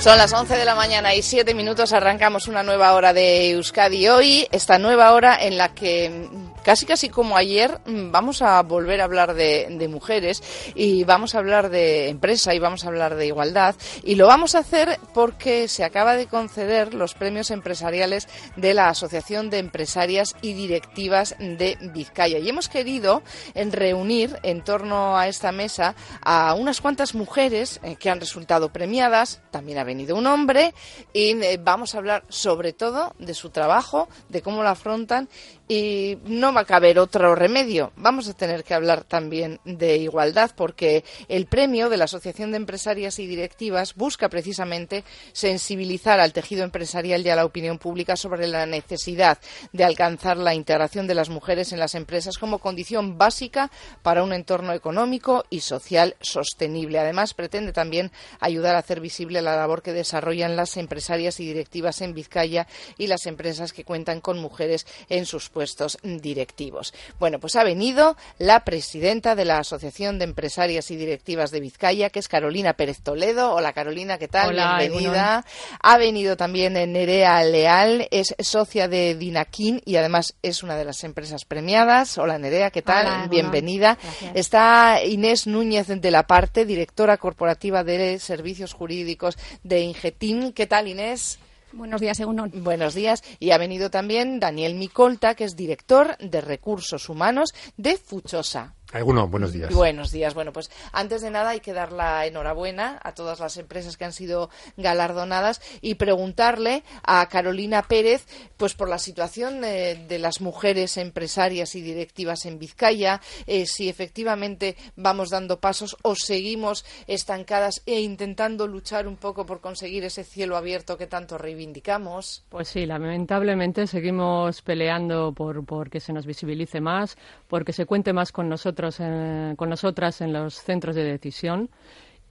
Son las 11 de la mañana y 7 minutos. Arrancamos una nueva hora de Euskadi hoy. Esta nueva hora en la que casi casi como ayer mm, vamos a volver a hablar de, mujeres y vamos a hablar de empresa y vamos a hablar de igualdad. Y lo vamos a hacer porque se acaba de conceder los premios empresariales de la Asociación de Empresarias y Directivas de Vizcaya. Y hemos querido en reunir en torno a esta mesa a unas cuantas mujeres eh, que han resultado premiadas, también ha venido un hombre y eh, vamos a hablar sobre todo de su trabajo, de cómo lo afrontan y no va a caber otro remedio. Vamos a tener que hablar también de igualdad porque el premio de la Asociación de Empresarias y Directivas busca precisamente sensibilizar al tejido empresarial y a la opinión pública sobre la necesidad de alcanzar la integración de las mujeres en las empresas como condición básica para un entorno económico y social sostenible. Además, pretende también ayudar a hacer visible la labor que desarrollan las empresarias y directivas en Vizcaya y las empresas que cuentan con mujeres en sus puestos puestos directivos. Bueno, pues ha venido la presidenta de la Asociación de Empresarias y Directivas de Vizcaya, que es Carolina Pérez Toledo. Hola Carolina, ¿qué tal? Bienvenida. Ha venido también Nerea Leal, es socia de Dinakin y además es una de las empresas premiadas. Hola Nerea, ¿qué tal? Bienvenida. Está Inés Núñez de la Parte, directora corporativa de servicios jurídicos de Ingetim. ¿Qué tal Inés? Buenos días. Buenos días. Y ha venido también Daniel Micolta, que es director de Recursos Humanos de Fuchosa. Alguno, buenos días. Buenos días. Bueno, pues antes de nada hay que dar la enhorabuena a todas las empresas que han sido galardonadas y preguntarle a Carolina Pérez, pues por la situación eh, de las mujeres empresarias y directivas en Vizcaya, eh, si efectivamente vamos dando pasos o seguimos estancadas e intentando luchar un poco por conseguir ese cielo abierto que tanto reivindicamos. Pues sí, lamentablemente seguimos peleando por, por que se nos visibilice más, porque se cuente más con nosotros eh, con nosotras en los centros de decisión.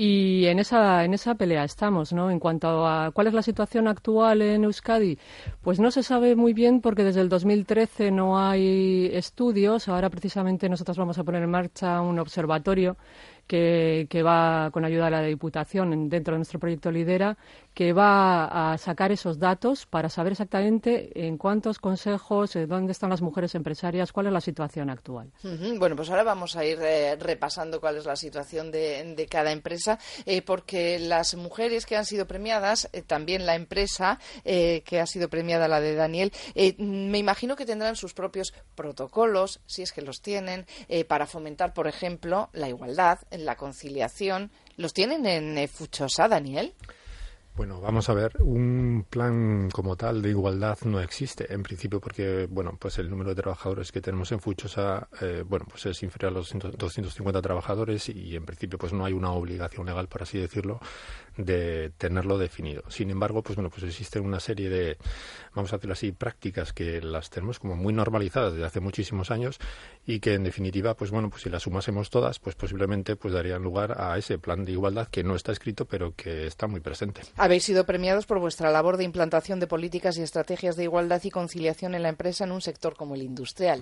Y en esa, en esa pelea estamos, ¿no? En cuanto a cuál es la situación actual en Euskadi, pues no se sabe muy bien porque desde el 2013 no hay estudios. Ahora precisamente nosotros vamos a poner en marcha un observatorio que, que, va con ayuda de la Diputación dentro de nuestro proyecto Lidera, que va a sacar esos datos para saber exactamente en cuántos consejos, eh, dónde están las mujeres empresarias, cuál es la situación actual. Bueno, pues ahora vamos a ir eh, repasando cuál es la situación de, cada empresa, eh, porque las mujeres que han sido premiadas, también la empresa que ha sido premiada, la de Daniel, me imagino que tendrán sus propios protocolos, si es que los tienen, para fomentar, por ejemplo, la igualdad la conciliación. ¿Los tienen en Fuchosa, Daniel? Bueno, vamos a ver, un plan como tal de igualdad no existe en principio porque, bueno, pues el número de trabajadores que tenemos en Fuchosa, eh, bueno, pues es inferior a los 250 trabajadores y en principio pues no hay una obligación legal, por así decirlo, de tenerlo definido. Sin embargo, pues bueno, pues existe una serie de, vamos a decirlo así, prácticas que las tenemos como muy normalizadas desde hace muchísimos años y que en definitiva, pues bueno, pues si las sumásemos todas, pues posiblemente pues darían lugar a ese plan de igualdad que no está escrito, pero que está muy presente. Habéis sido premiados por vuestra labor de implantación de políticas y estrategias de igualdad y conciliación en la empresa en un sector como el industrial.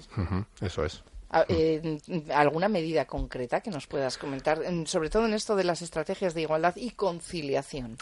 eso es. Ah, eh, ¿Alguna medida concreta que nos puedas comentar, sobre todo en esto de las estrategias de igualdad y conciliación?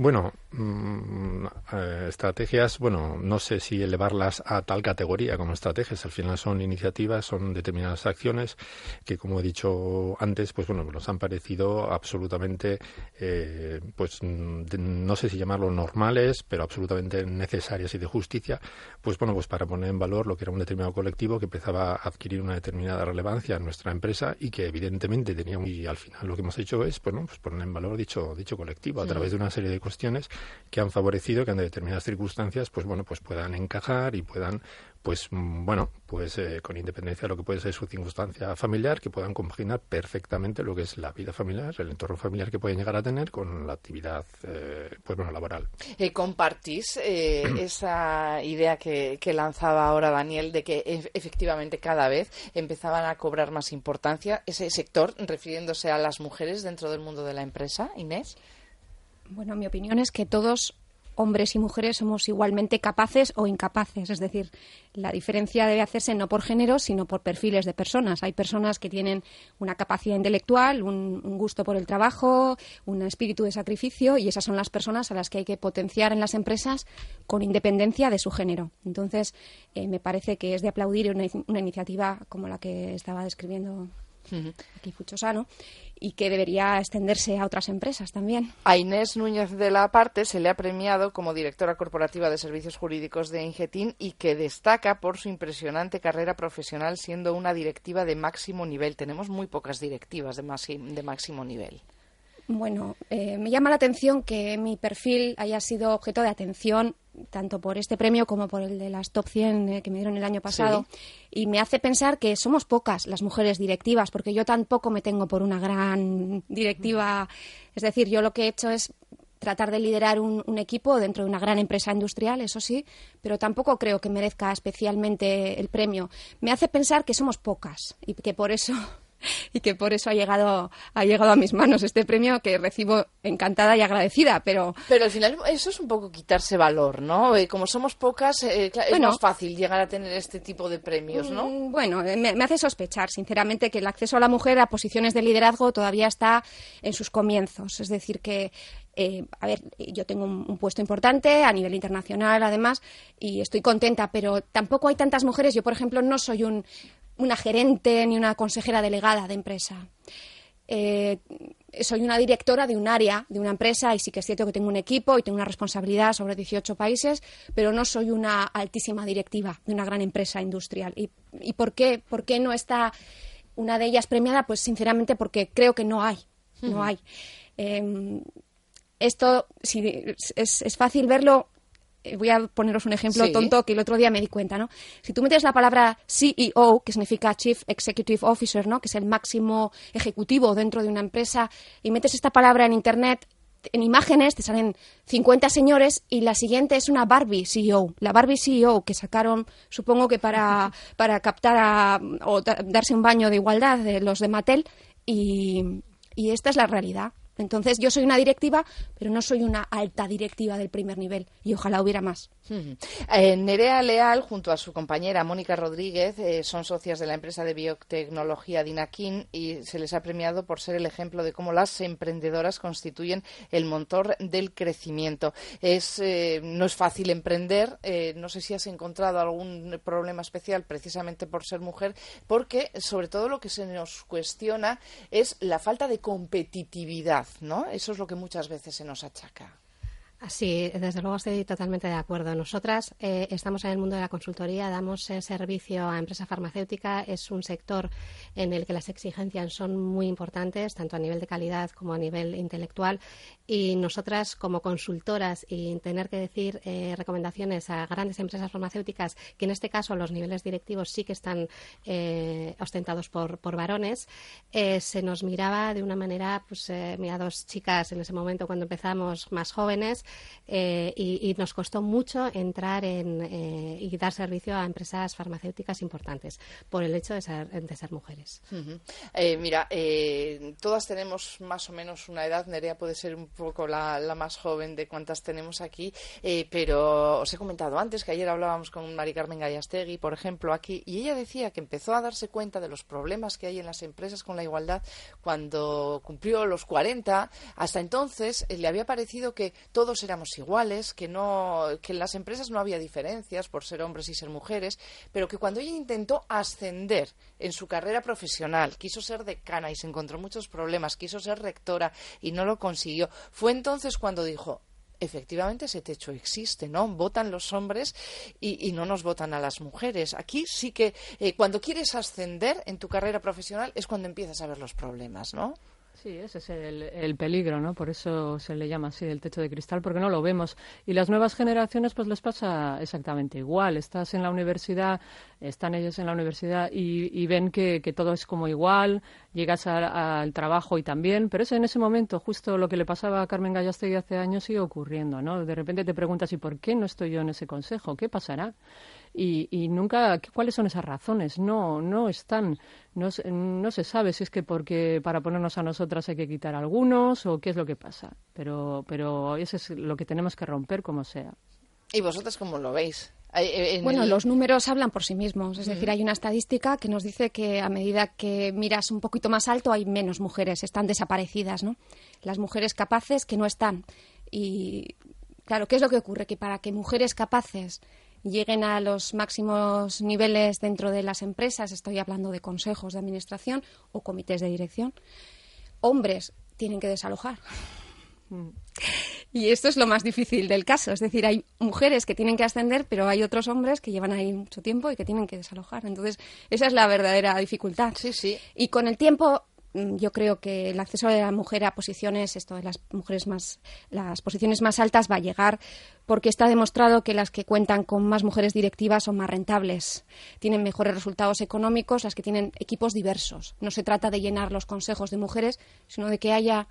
Bueno, mm, eh, estrategias, bueno, no sé si elevarlas a tal categoría como estrategias. Al final son iniciativas, son determinadas acciones que, como he dicho antes, pues bueno, nos han parecido absolutamente, eh, pues no sé si llamarlo normales, pero absolutamente necesarias y de justicia. Pues bueno, pues para poner en valor lo que era un determinado colectivo que empezaba a adquirir una determinada relevancia en nuestra empresa y que evidentemente tenía y al final lo que hemos hecho es, bueno, pues poner en valor dicho dicho colectivo a través de una serie de cuestiones que han favorecido que en determinadas circunstancias, pues bueno, pues puedan encajar y puedan pues mm, bueno, pues eh, con independencia de lo que puede ser su circunstancia familiar, que puedan compaginar perfectamente lo que es la vida familiar, el entorno familiar que pueden llegar a tener con la actividad eh, pues bueno, laboral. Eh, ¿Compartís esa idea que, lanzaba ahora Daniel de que efectivamente cada vez empezaban a cobrar más importancia ese sector, refiriéndose a las mujeres dentro del mundo de la empresa? Inés. Bueno, mi opinión es que todos hombres y mujeres somos igualmente capaces o incapaces. Es decir, la diferencia debe hacerse no por género, sino por perfiles de personas. Hay personas que tienen una capacidad intelectual, un, gusto por el trabajo, un espíritu de sacrificio, y esas son las personas a las que hay que potenciar en las empresas con independencia de su género. Entonces, eh, me parece que es de aplaudir una, una iniciativa como la que estaba describiendo aquí Fuchosano, y que debería extenderse a otras empresas también. A Inés Núñez de la Parte se le ha premiado como directora corporativa de servicios jurídicos de Ingetin y que destaca por su impresionante carrera profesional siendo una directiva de máximo nivel. Tenemos muy pocas directivas de, de máximo nivel. Bueno, eh, me llama la atención que mi perfil haya sido objeto de atención tanto por este premio como por el de las top 100 eh, que me dieron el año pasado. Y me hace pensar que somos pocas las mujeres directivas, porque yo tampoco me tengo por una gran directiva. Es decir, yo lo que he hecho es tratar de liderar un, un, equipo dentro de una gran empresa industrial, eso sí, pero tampoco creo que merezca especialmente el premio. Me hace pensar que somos pocas y que por eso y que por eso ha llegado, ha llegado a mis manos este premio que recibo encantada y agradecida, pero... Pero al final eso es un poco quitarse valor, ¿no? Eh, como somos pocas, eh, es más fácil llegar a tener este tipo de premios, ¿no? Mm, bueno, eh, me, hace sospechar, sinceramente, que el acceso a la mujer a posiciones de liderazgo todavía está en sus comienzos. Es decir, que a ver, yo tengo un, puesto importante a nivel internacional, además, y estoy contenta, pero tampoco hay tantas mujeres. Yo, por ejemplo, no soy un, una gerente ni una consejera delegada de empresa. Eh, soy una directora de un área, de una empresa, y sí que es cierto que tengo un equipo y tengo una responsabilidad sobre 18 países, pero no soy una altísima directiva de una gran empresa industrial. ¿Y, por, qué, por qué no está una de ellas premiada? Pues sinceramente porque creo que no hay. No hay. Em, esto es, fácil verlo voy a poneros un ejemplo tonto que el otro día me di cuenta, ¿no? Si tú metes la palabra CEO, que significa Chief Executive Officer, ¿no? Que es el máximo ejecutivo dentro de una empresa, y metes esta palabra en Internet, en imágenes te salen 50 señores y la siguiente es una Barbie CEO. La Barbie CEO que sacaron, supongo que para, para captar o darse un baño de igualdad de los de Mattel y, y esta es la realidad. Entonces, yo soy una directiva, pero no soy una alta directiva del primer nivel y ojalá hubiera más. Eh, Nerea Leal, junto a su compañera Mónica Rodríguez, eh, son socias de la empresa de biotecnología Dinakin y se les ha premiado por ser el ejemplo de cómo las emprendedoras constituyen el motor del crecimiento. Es, eh, no es fácil emprender. no sé si has encontrado algún problema especial precisamente por ser mujer, porque sobre todo lo que se nos cuestiona es la falta de competitividad, ¿no? Eso es lo que muchas veces se nos achaca. Sí, desde luego estoy totalmente de acuerdo. Nosotras eh, estamos en el mundo de la consultoría, damos eh, servicio a empresa farmacéutica. Es un sector en el que las exigencias son muy importantes, tanto a nivel de calidad como a nivel intelectual. Y nosotras, como consultoras, y tener que decir eh, recomendaciones a grandes empresas farmacéuticas, que en este caso los niveles directivos sí que están ostentados por, por varones, se nos miraba de una manera, pues, mira, dos chicas en ese momento cuando empezamos más jóvenes eh, y, nos costó mucho entrar en, eh, y dar servicio a empresas farmacéuticas importantes por el hecho de ser, de ser mujeres. Eh, mira, todas tenemos más o menos una edad. Nerea puede ser un poco la, más joven de cuantas tenemos aquí, pero os he comentado antes que ayer hablábamos con Mari Carmen Gallastegui, por ejemplo, aquí, y ella decía que empezó a darse cuenta de los problemas que hay en las empresas con la igualdad cuando cumplió los 40. Hasta entonces le había parecido que éramos iguales, que no, que en las empresas no había diferencias por ser hombres y ser mujeres, pero que cuando ella intentó ascender en su carrera profesional, quiso ser decana y se encontró muchos problemas, quiso ser rectora y no lo consiguió, fue entonces cuando dijo efectivamente ese techo existe, ¿no? Votan los hombres y, no nos votan a las mujeres. Aquí sí que eh, cuando quieres ascender en tu carrera profesional es cuando empiezas a ver los problemas, ¿no? Sí, ese es el, peligro, ¿no? Por eso se le llama así el techo de cristal, porque no lo vemos. Y las nuevas generaciones, pues les pasa exactamente igual. Estás en la universidad, están ellos en la universidad y, ven que, todo es como igual, llegas al trabajo y también, pero es en ese momento justo lo que le pasaba a Carmen Gallastegui hace años sigue ocurriendo, ¿no? De repente te preguntas, ¿y por qué no estoy yo en ese consejo? ¿Qué pasará? Y, nunca cuáles son esas razones no no están no, no se sabe si es que porque para ponernos a nosotras hay que quitar algunos o qué es lo que pasa pero pero eso es lo que tenemos que romper como sea y vosotras cómo lo veis eh, bueno, los números hablan por sí mismos. Es decir, hay una estadística que nos dice que a medida que miras un poquito más alto hay menos mujeres, están desaparecidas, ¿no? Las mujeres capaces que no están. Y claro, ¿qué es lo que ocurre? Que para que mujeres capaces lleguen a los máximos niveles dentro de las empresas, estoy hablando de consejos de administración o comités de dirección, hombres tienen que desalojar. Y esto es lo más difícil del caso. Es decir, hay mujeres que tienen que ascender, pero hay otros hombres que llevan ahí mucho tiempo y que tienen que desalojar. Entonces, esa es la verdadera dificultad. Sí, sí. Y con el tiempo yo creo que el acceso de la mujer a posiciones, esto de las mujeres más, las posiciones más altas va a llegar porque está demostrado que las que cuentan con más mujeres directivas son más rentables, tienen mejores resultados económicos, las que tienen equipos diversos. No se trata de llenar los consejos de mujeres, sino de que haya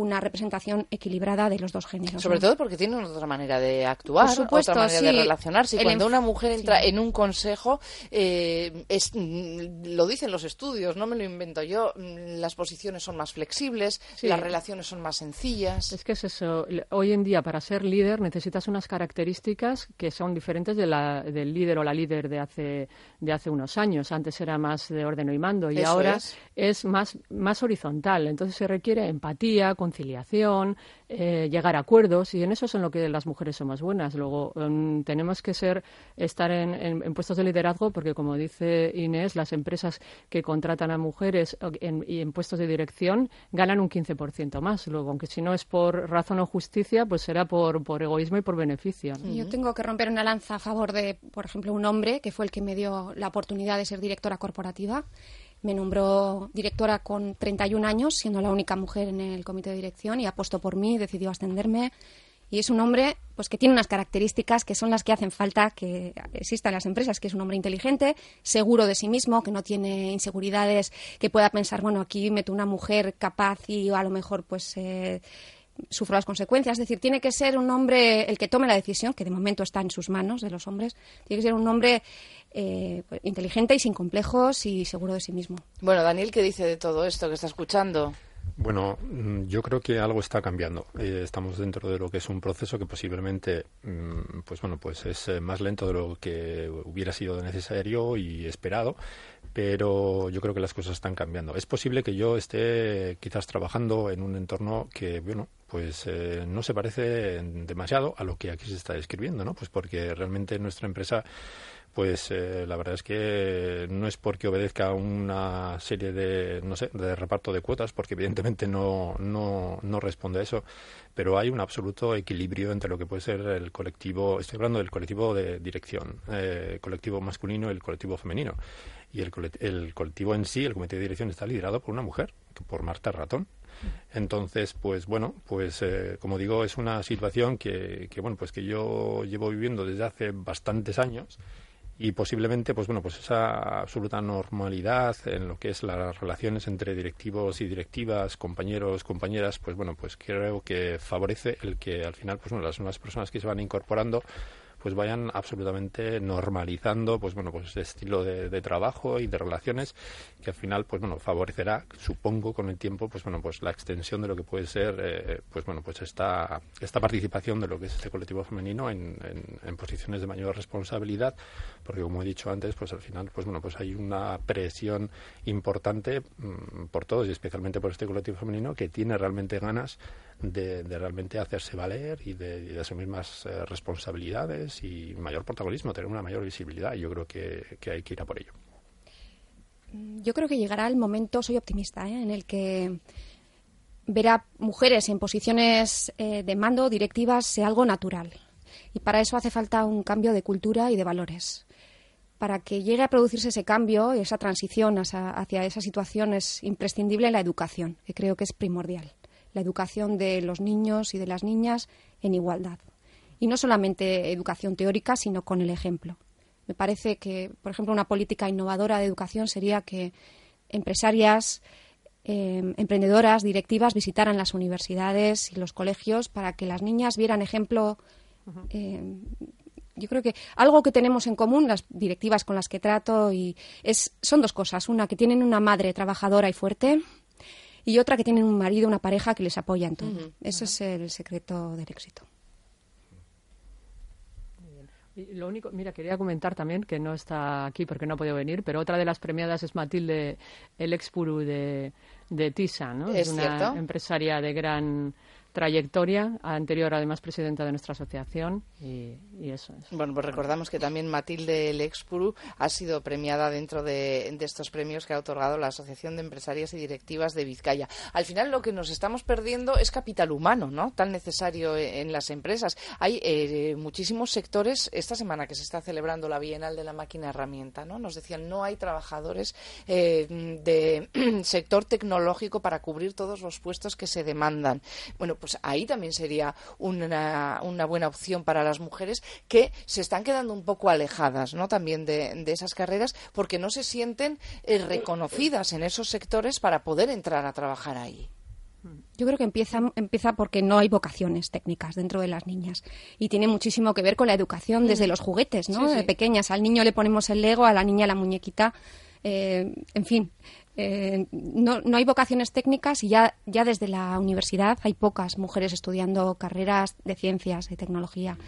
una representación equilibrada de los dos géneros. Sobre todo porque tienen otra manera de actuar, otra manera de relacionarse. Y cuando una mujer entra en un consejo, eh, es, mm, lo dicen los estudios, no me lo invento yo, mm, las posiciones son más flexibles, las relaciones son más sencillas. Es que es eso. Hoy en día, para ser líder, necesitas unas características que son diferentes de la, del líder o la líder de hace, de hace unos años. Antes era más de orden y mando y ahora es, es más, más horizontal. Entonces se requiere empatía, conciliación, eh, llegar a acuerdos y en eso es en lo que las mujeres son más buenas. Luego em, tenemos que ser estar en, puestos de liderazgo porque como dice Inés, las empresas que contratan a mujeres y en puestos de dirección ganan un 15% más. Luego, aunque si no es por razón o justicia, pues será por, por egoísmo y por beneficio. Yo tengo que romper una lanza a favor de, por ejemplo, un hombre que fue el que me dio la oportunidad de ser directora corporativa me nombró directora con 31 años, siendo la única mujer en el comité de dirección y apostó por mí, decidió ascenderme. Y es un hombre pues que tiene unas características que son las que hacen falta que existan las empresas, que es un hombre inteligente, seguro de sí mismo, que no tiene inseguridades, que pueda pensar, bueno, aquí meto una mujer capaz y a lo mejor pues eh, sufro las consecuencias. Es decir, tiene que ser un hombre el que tome la decisión, que de momento está en sus manos de los hombres, tiene que ser un hombre eh, pues, inteligente y sin complejos y seguro de sí mismo. Bueno, Daniel, ¿qué dice de todo esto que está escuchando? Bueno, mm, yo creo que algo está cambiando. Eh, estamos dentro de lo que es un proceso que posiblemente, mm, pues bueno, pues es eh, más lento de lo que hubiera sido necesario y esperado, pero yo creo que las cosas están cambiando. Es posible que yo esté quizás trabajando en un entorno que, bueno, pues no se parece demasiado a lo que aquí se está describiendo, ¿no? Pues porque realmente nuestra empresa pues eh, la verdad es que no es porque obedezca a una serie de, no sé, de reparto de cuotas, porque evidentemente no, no, no responde a eso, pero hay un absoluto equilibrio entre lo que puede ser el colectivo, estoy hablando del colectivo de dirección, eh, colectivo masculino y el colectivo femenino. Y el, el colectivo en sí, el comité de dirección, está liderado por una mujer, por Marta Ratón. Entonces, pues bueno, pues eh, como digo, es una situación que, que, bueno, pues que yo llevo viviendo desde hace bastantes años y posiblemente pues bueno pues esa absoluta normalidad en lo que es las relaciones entre directivos y directivas compañeros compañeras pues bueno pues creo que favorece el que al final pues bueno las nuevas personas que se van incorporando pues vayan absolutamente normalizando pues bueno pues este estilo de, trabajo y de relaciones que al final pues bueno favorecerá supongo con el tiempo pues bueno pues la extensión de lo que puede ser eh, pues bueno pues esta esta participación de lo que es este colectivo femenino en, en, posiciones de mayor responsabilidad porque como he dicho antes pues al final pues bueno pues hay una presión importante mm, por todos y especialmente por este colectivo femenino que tiene realmente ganas de, realmente hacerse valer y de, asumir más eh, responsabilidades y mayor protagonismo, tener una mayor visibilidad. Y yo creo que, hay que ir a por ello. Mm, yo creo que llegará el momento, soy optimista, ¿eh? en el que verá mujeres en posiciones eh, de mando directivas sea algo natural. Y para eso hace falta un cambio de cultura y de valores. para que llegue a producirse ese cambio y esa transición hacia, esa situación es imprescindible la educación, que creo que es primordial. La educación de los niños y de las niñas en igualdad. Y no solamente educación teórica, sino con el ejemplo. Me parece que, por ejemplo, una política innovadora de educación sería que empresarias, em, emprendedoras, directivas visitaran las universidades y los colegios para que las niñas vieran ejemplo yo creo que algo que tenemos en común las directivas con las que trato y es son dos cosas. Una que tienen una madre trabajadora y fuerte y otra que tienen un marido una pareja que les apoya en todo. Ese es el secreto del éxito lo único, mira, quería comentar también que no está aquí porque no ha podido venir, pero otra de las premiadas es Matilde El Expuru de, de Tisa, ¿no? Es, una empresaria de gran trayectoria, anterior además presidenta de nuestra asociación y, eso es. Bueno, pues recordamos que también Matilde Lexpuru ha sido premiada dentro de, estos premios que ha otorgado la Asociación de Empresarias y Directivas de Vizcaya. Al final lo que nos estamos perdiendo es capital humano, ¿no? Tan necesario en las empresas. Hay eh, muchísimos sectores, esta semana que se está celebrando la Bienal de la Máquina Herramienta, ¿no? Nos decían, no hay trabajadores eh, de sector tecnológico para cubrir todos los puestos que se demandan. Bueno, pues ahí también sería una, una, buena opción para las mujeres que se están quedando un poco alejadas ¿no? también de, esas carreras porque no se sienten eh, reconocidas en esos sectores para poder entrar a trabajar ahí. Yo creo que empieza, empieza porque no hay vocaciones técnicas dentro de las niñas. Y tiene muchísimo que ver con la educación desde los juguetes, ¿no? De pequeñas. Al niño le ponemos el lego, a la niña la muñequita. Eh, en fin, eh, no, no, hay vocaciones técnicas y ya, ya desde la universidad hay pocas mujeres estudiando carreras de ciencias, de tecnología.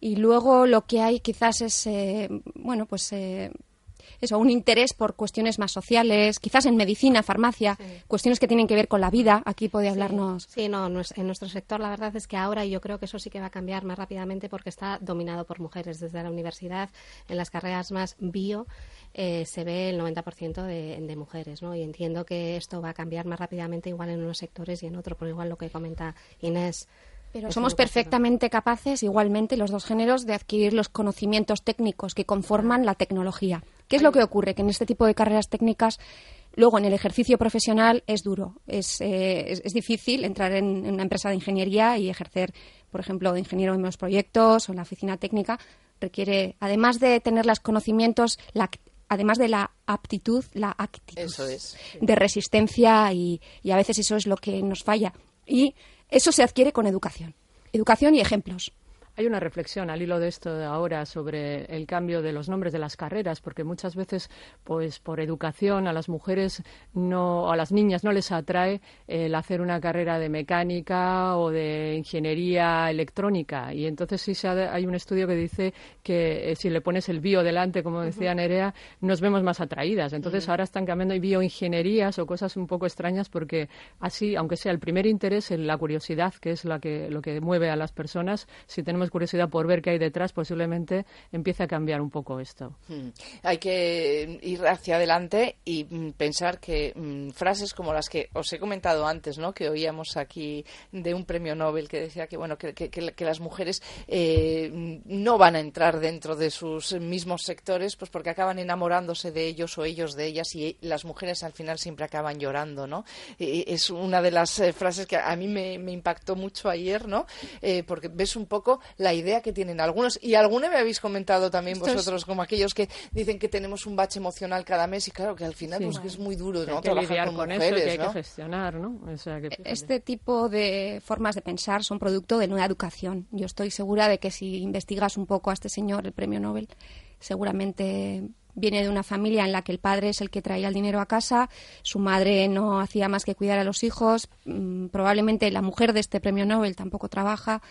Y luego lo que hay quizás es, eh, bueno, pues eh, eso, un interés por cuestiones más sociales, quizás en medicina, farmacia, cuestiones que tienen que ver con la vida. Aquí puede hablarnos. Sí, no, en nuestro sector la verdad es que ahora yo creo que eso sí que va a cambiar más rápidamente porque está dominado por mujeres desde la universidad en las carreras más bio. Eh, se ve el 90% de, de mujeres, ¿no? Y entiendo que esto va a cambiar más rápidamente igual en unos sectores y en otros, por igual lo que comenta Inés. Pero somos perfectamente capaces, igualmente, los dos géneros, de adquirir los conocimientos técnicos que conforman la tecnología. ¿Qué es lo que ocurre? Que en este tipo de carreras técnicas, luego en el ejercicio profesional es duro. Es, eh, es, difícil entrar en, una empresa de ingeniería y ejercer, por ejemplo, de ingeniero en los proyectos o en la oficina técnica. Requiere, además de tener los conocimientos, la, además de la aptitud, la actitud de resistencia y, y a veces eso es lo que nos falla. Y eso se adquiere con educación. Educación y ejemplos. Hay una reflexión al hilo de esto de ahora sobre el cambio de los nombres de las carreras, porque muchas veces, pues por educación a las mujeres no, a las niñas no les atrae el hacer una carrera de mecánica o de ingeniería electrónica. Y entonces sí se hay un estudio que dice que eh, si le pones el bio delante, como decía Nerea, nos vemos más atraídas. Entonces ahora están cambiando y bioingenierías o cosas un poco extrañas porque así, aunque sea el primer interés, la curiosidad, que es la que, lo que mueve a las personas, si tenemos curiosidad por ver qué hay detrás, posiblemente empiece a cambiar un poco esto. Hmm. Hay que ir hacia adelante y mm, pensar que mm, frases como las que os he comentado antes, ¿no? que oíamos aquí de un premio Nobel que decía que, bueno, que, que, las mujeres eh, no van a entrar dentro de sus mismos sectores pues porque acaban enamorándose de ellos o ellos de ellas y las mujeres al final siempre acaban llorando. ¿no? es una de las eh, frases que a mí me, impactó mucho ayer, ¿no? Eh, porque ves un poco la idea que tienen algunos. Y alguna me habéis comentado también vosotros, como aquellos que dicen que tenemos un bache emocional cada mes y claro que al final pues, es muy duro, ¿no? Trabajar con, mujeres, eso, que hay que gestionar, ¿no? este tipo de formas de pensar son producto de nueva educación. Yo estoy segura de que si investigas un poco a este señor, el premio Nobel, seguramente viene de una familia en la que el padre es el que traía el dinero a casa, su madre no hacía más que cuidar a los hijos, mm, probablemente la mujer de este premio Nobel tampoco trabaja,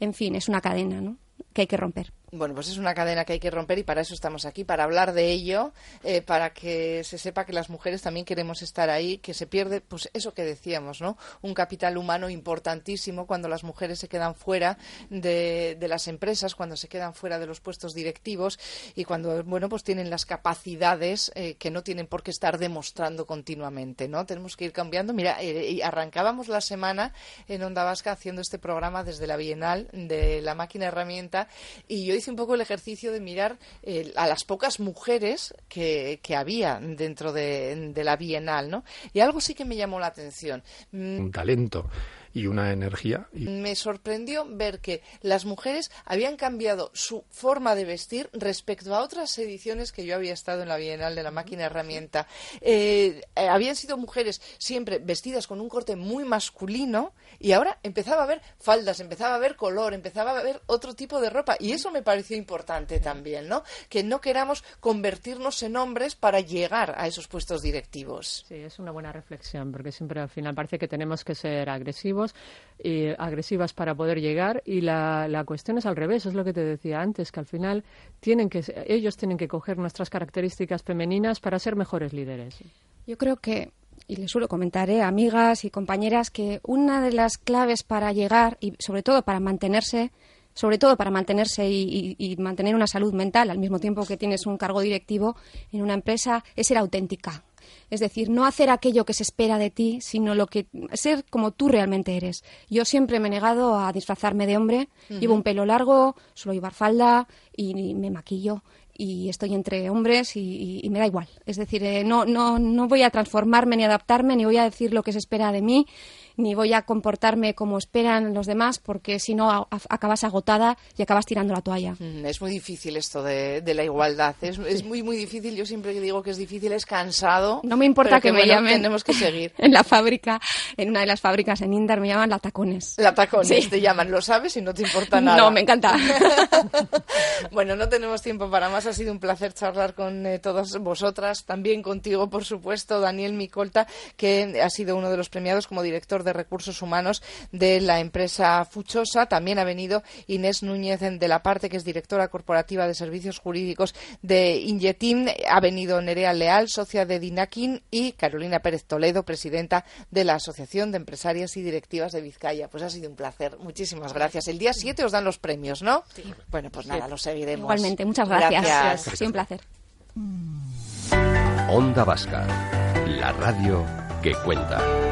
en fin, es una cadena ¿no? que hay que romper. Bueno, pues es una cadena que hay que romper y para eso estamos aquí, para hablar de ello, eh, para que se sepa que las mujeres también queremos estar ahí, que se pierde, pues eso que decíamos, ¿no? Un capital humano importantísimo cuando las mujeres se quedan fuera de, las empresas, cuando se quedan fuera de los puestos directivos y cuando, bueno, pues tienen las capacidades eh, que no tienen por qué estar demostrando continuamente, ¿no? Tenemos que ir cambiando. Mira, eh, arrancábamos la semana en Onda Vasca haciendo este programa desde la Bienal de la máquina herramienta y yo hice un poco el ejercicio de mirar eh, a las pocas mujeres que, que había dentro de, de, la Bienal, ¿no? Y algo sí que me llamó la atención. Mm, un talento y una energía. Me sorprendió ver que las mujeres habían cambiado su forma de vestir respecto a otras ediciones que yo había estado en la Bienal de la Máquina Herramienta. Eh, eh, habían sido mujeres siempre vestidas con un corte muy masculino y ahora empezaba a ver faldas, empezaba a ver color, empezaba a ver otro tipo de ropa y eso me pareció importante también, ¿no? Que no queramos convertirnos en hombres para llegar a esos puestos directivos. Sí, es una buena reflexión porque siempre al final parece que tenemos que ser agresivos y agresivas para poder llegar y la, la, cuestión es al revés, es lo que te decía antes, que al final tienen que, ellos tienen que coger nuestras características femeninas para ser mejores líderes. Yo creo que y les suelo comentar, ¿eh? amigas y compañeras, que una de las claves para llegar y sobre todo para mantenerse, sobre todo para mantenerse y, y, mantener una salud mental al mismo tiempo que tienes un cargo directivo en una empresa, es ser auténtica. Es decir, no hacer aquello que se espera de ti, sino lo que ser como tú realmente eres. Yo siempre me he negado a disfrazarme de hombre. Llevo un pelo largo, suelo llevar falda y me maquillo y estoy entre hombres y, me da igual. Es decir, eh, no, no, no voy a transformarme ni adaptarme, ni voy a decir lo que se espera de mí, ni voy a comportarme como esperan los demás, porque si no acabas agotada y acabas tirando la toalla. Mm, es muy difícil esto de, la igualdad. Es, es, muy, muy difícil. Yo siempre digo que es difícil, es cansado. No me importa que, me llamen. Tenemos que seguir. en la fábrica, en una de las fábricas en Indar, me llaman la tacones. La tacones, te llaman. Lo sabes y no te importa nada. No, me encanta. bueno, no tenemos tiempo para más. Ha sido un placer charlar con eh, todas vosotras. También contigo, por supuesto, Daniel Micolta, que ha sido uno de los premiados como director de recursos humanos de la empresa Fuchosa. También ha venido Inés Núñez de la parte, que es directora corporativa de servicios jurídicos de Injetim. Ha venido Nerea Leal, socia de Dinakin, y Carolina Pérez Toledo, presidenta de la Asociación de Empresarias y Directivas de Vizcaya. Pues ha sido un placer. Muchísimas gracias. El día 7 os dan los premios, ¿no? Bueno, pues nada, los seguiremos. Igualmente, muchas gracias. gracias. Ha sido un placer. Onda Vasca, la radio que cuenta.